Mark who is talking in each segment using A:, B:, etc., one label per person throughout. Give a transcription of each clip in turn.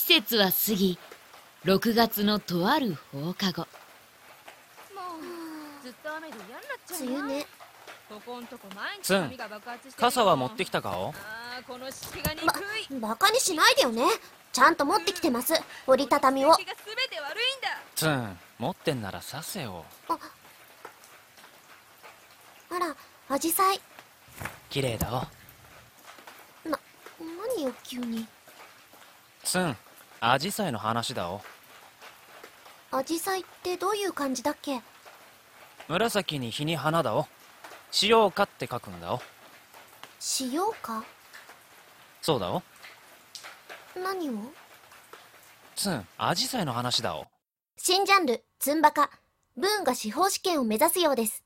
A: 季節は過ぎ6月のとある放課後。
B: もうずっと雨で嫌になっちゃう
C: 梅雨ね。
B: ここんとこ毎日
D: ツン
B: 髪が爆発してるよ
D: 傘は持ってきたか？
B: あーこの湿気が憎い。
C: バカにしないでよね。ちゃんと持ってきてます。折りたたみを。
B: 湿気が全て悪いんだ。
D: ツン持ってんなら刺せよ。
C: あらアジサイ。
D: 綺麗だお。
C: な何よ急に。
D: ツンアジサイの話だお。
C: アジサイってどういう感じだっけ？
D: 紫に日に花だお。塩花って書くんだお。
C: しようか？
D: そうだお。
C: 何を？
D: ツンアジサイの話だお。
C: 新ジャンルツンバカ。ブーンが司法試験を目指すようです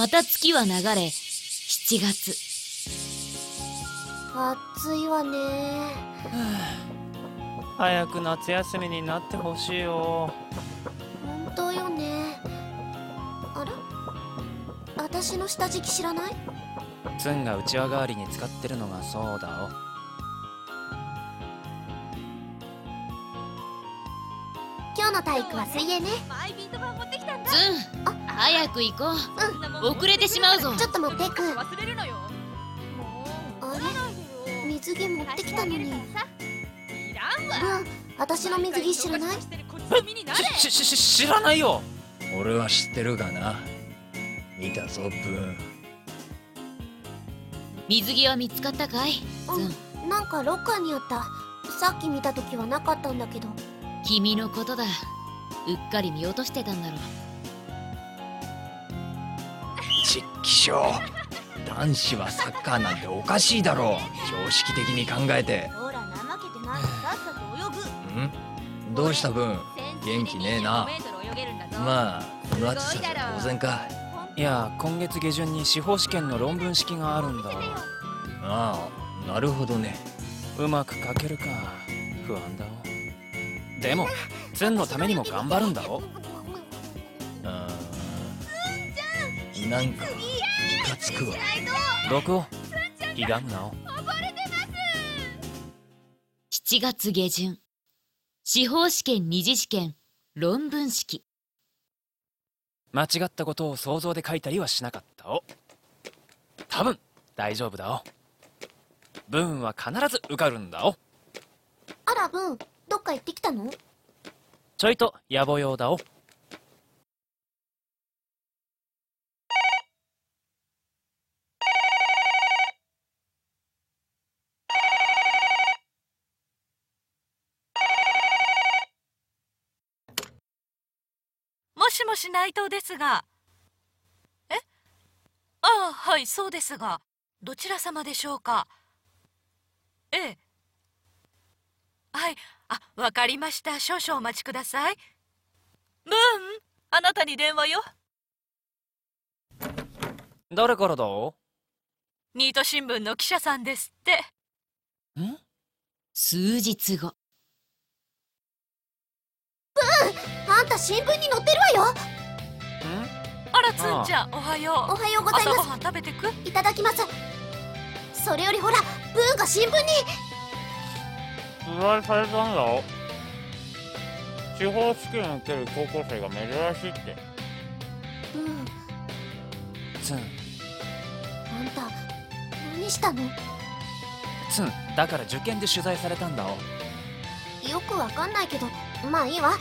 E: ま
A: た月は流れ7月。
C: 暑いわね。
D: 早く夏休みになってほしいよ。
C: 本当よね。あら？私の下敷き知らない？
D: ツンがうちわ代わりに使ってるのがそうだ
C: 今日の体育は水泳ね。
B: マイビート板持ってきたんだ
A: ツン早く行こ
B: そんなもん。
A: 遅れてしまうぞ。
C: ちょっと待ってく。
B: 忘れるのよ。もう。
C: あれ水着持ってきたのに。
B: 貸してあげるからさいらん
C: 私の水着知らない？
B: し
D: し知らないよ。
F: 俺は知ってるがな。見たぞブー。ン
A: 水着は見つかったかい？
C: うんなんかロッカーにあった。さっき見た時はなかったんだけど。
A: 君のことだ。うっかり見落としてたんだろう
F: 実機症。男子はサッカーなんておかしいだろう。常識的に考えて。
C: ほら怠けてないさっさと泳ぐ。
F: ん？どうしたブーン元気ねえな。まあこの暑さじゃ当然か。
D: いや今月下旬に司法試験の論文式があるんだ。
F: ああなるほどね。
D: うまく書けるか。不安だおでもツンのためにも頑張るんだお
F: なんかムカつくわ。
D: 毒をひがむなお。
A: 7月下旬。司法試験二次試験論文式。
D: 間違ったことを想像で書いたりはしなかったお。多分大丈夫だお。ブーンは必ず受かるんだお。
C: あらブンどっか行ってきたの？
D: ちょいと野暮用だお
G: しもし内藤ですが。え？ああ、はい、そうですが。どちら様でしょうか？ええ。はいあわかりました。少々お待ちください。ブーンあなたに電話よ。
D: 誰からだ？
G: ニート新聞の記者さんですって。
D: ん？
A: 数日後
C: た新聞に載ってるわよ。
G: あらつんちゃんおはよう。
C: おはようございま
G: 朝ごはん食べてく？
C: すいただきます。それよりほらブーンが新聞に。
H: 取材されたんだよ司法試験受ける高校生が珍しいって。
C: ブーン
D: ツン
C: あんた何したの？
D: ツンだから受験で取材されたんだお
C: よくわかんないけどまあいいわ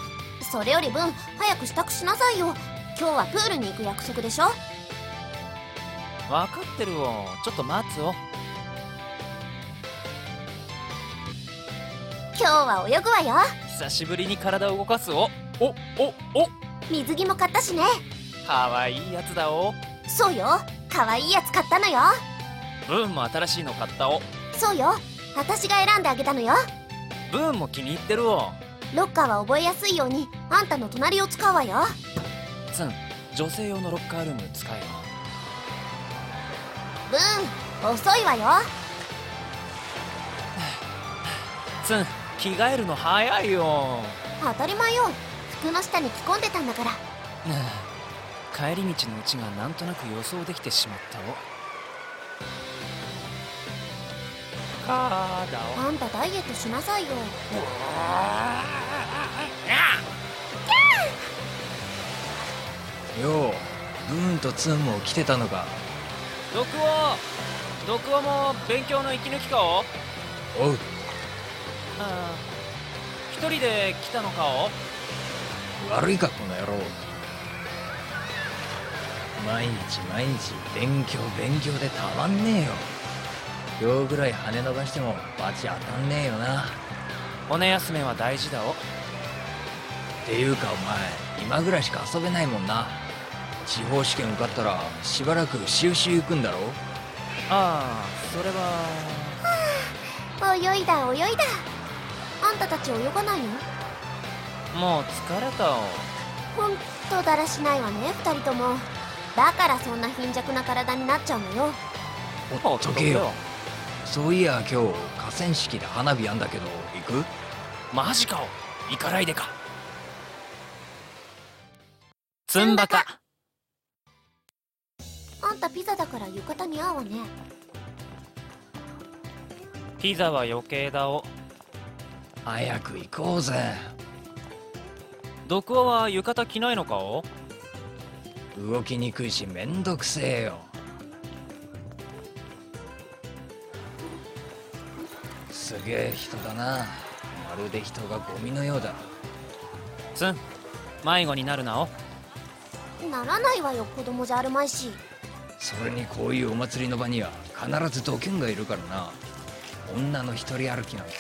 C: それよりブン早く支度しなさいよ。今日はプールに行く約束でしょ？
D: 分かってるおちょっと待つお
C: 今日は泳ぐわよ。
D: 久しぶりに体を動かすおおおお。
C: 水着も買ったしね。
D: かわいいやつだお
C: そうよ。可愛いやつ買ったのよ。
D: ブーンも新しいの買ったお
C: そうよ。私が選んであげたのよ。
D: ブーンも気に入ってるお
C: ロッカーは覚えやすいように。あんたの隣を使うわよ。
D: ツン女性用のロッカールーム使えよ。
C: ブン遅いわよ。
D: ツン着替えるの早いよ。
C: 当たり前よ。服の下に着込んでたんだから。
D: 帰り道のうちがなんとなく予想できてしまったお
C: あんたダイエットしなさいよ。
F: ようブーンとツンも来てたのか。
D: 毒王毒王も勉強の息抜きかお？
F: おう。
D: ああ一人で来たのかお？
F: 悪いかこの野郎。毎日毎日勉強勉強でたまんねえよ今日ぐらい羽伸ばしてもバチ当たんねえよな。
D: 骨休めは大事だお。
F: っていうかお前今ぐらいしか遊べないもんな。地方試験受かったらしばらく収集行くんだろ。
D: ああそれは。
C: 泳いだ泳いだ。あんたたち泳がないの？
D: もう疲れたお。
C: ほんとだらしないわね二人とも。だからそんな貧弱な体になっちゃうのよ。
F: ほっとけよそういや今日河川敷で花火やんだけど行く？
D: マジかお行かないでか。ツンバカ
C: あんたピザだから浴衣似合うわね。
D: ピザは余計だお。
F: 早く行こうぜ。
D: 毒王は浴衣着ないのかお？
F: 動きにくいしめんどくせえよげえ人だな。まるで人がゴミのようだ。
D: ツン迷子になるなお。
C: ならないわよ子供じゃあるまいし。
F: それにこういうお祭りの場には必ずドキュンがいるからな。女の一人歩きなんて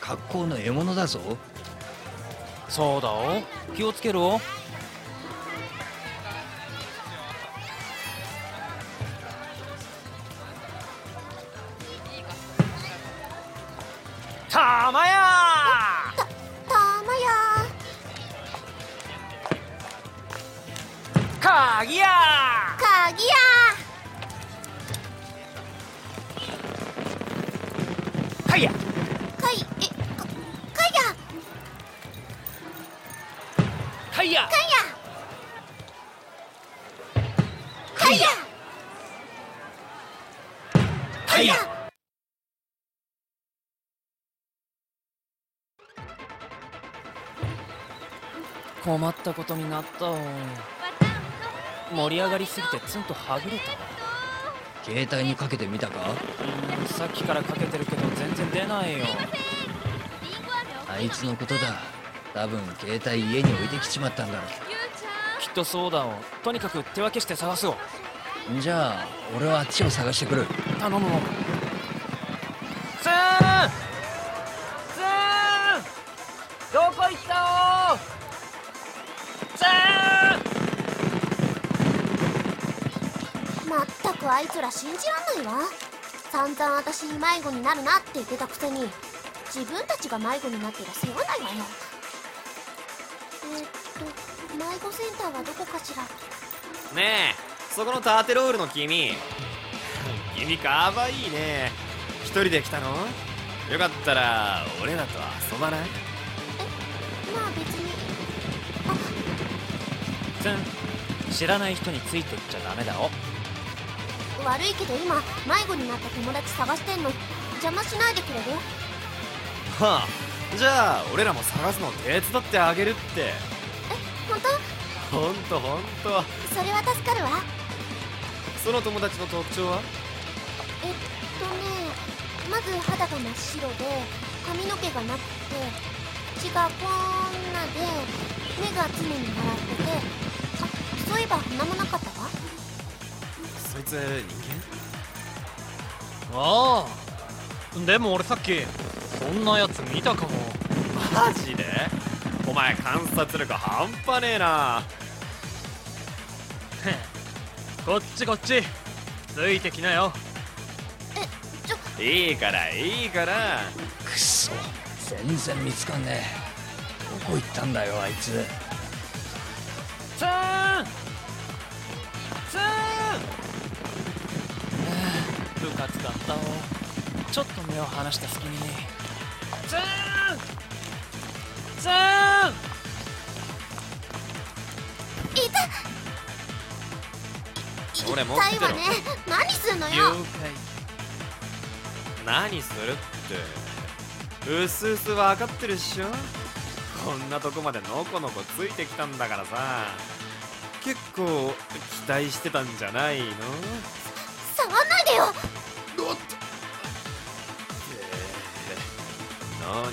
F: 格好の獲物だぞ。
D: そうだお。気をつけるおかぎや
C: 鍵や
D: かいや
C: かいえかかや
D: かいや
C: かやかや
D: かいや困ったことになった。お盛り上がりすぎてツンとはぐれたわ
F: 携帯にかけてみたか？
D: うーんさっきからかけてるけど全然出ないよ。
F: あいつのことだ。多分携帯家に置いてきちまったんだろ
D: きっとそうだおとにかく手分けして探すお
F: じゃあ俺はあっちを探してくる。
D: 頼むおツーンツーンどこ行った
C: くあいつら信じらんないわ。散々私に迷子になるなって言ってたくせに自分たちが迷子になってりゃ世話ないわよ。えー、っと迷子センターはどこかしら？
I: ねえそこのターテロールの君。君かわいいね。一人で来たの？よかったら俺らと遊ばない？
C: まあ別に。
D: ツン知らない人についてっちゃダメだお
C: 悪いけど今迷子になった友達探してんの。邪魔しないでくれる？
I: はあじゃあ俺らも探すの手伝ってあげるって。
C: 本当？
I: ほんとほんと
C: それは助かるわ。
I: その友達の特徴は？
C: えっとねまず肌が真っ白で髪の毛がなくて血がこんなで目が常に笑っててあそういえば鼻もなかったわ
I: そいつ人
F: ああ。でも俺さっきそんなやつ見たかも。
I: 間マジで？お前観察力半端ねえな。
F: こっちこっち。ついてきなよ。
I: いいからいいから。
F: くそ。全然見つかんねえ。どこ行ったんだよあいつ。
D: ツーン。ツーン部活だったおちょっと目を離した隙にツーン。ツーン。
C: いた
I: 俺持ってろ
C: 痛いわね何すんの
D: 了
C: よ
D: 解
I: 何するって。うすうす分かってるっしょ。こんなとこまでのこのこついてきたんだからさ。結構期待してたんじゃないの？
C: 触んないでよ
I: 何こん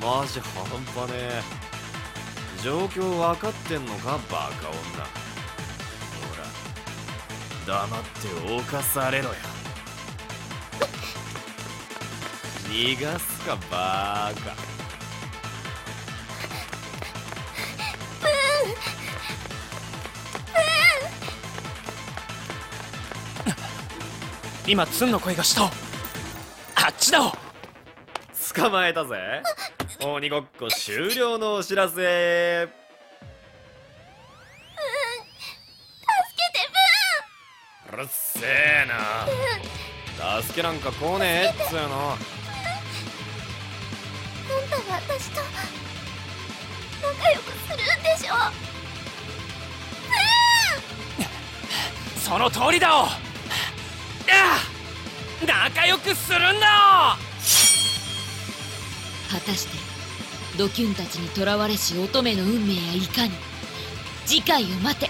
I: なマジ半端ねえ。状況分かってんのかバカ女。ほら黙って犯されろよ逃がすかバーカ。
D: 今ツンの声がした。あっちだ。
I: 捕まえたぜ。鬼ごっこ終了のお知らせ。うるせえな。助けなんか来ねえっつうの。
C: あんたが私と仲良くするんでしょ。
D: その通りだお。仲良くするんだ
A: 果たしてドキュンたちに囚われし乙女の運命やいかに。次回を待て。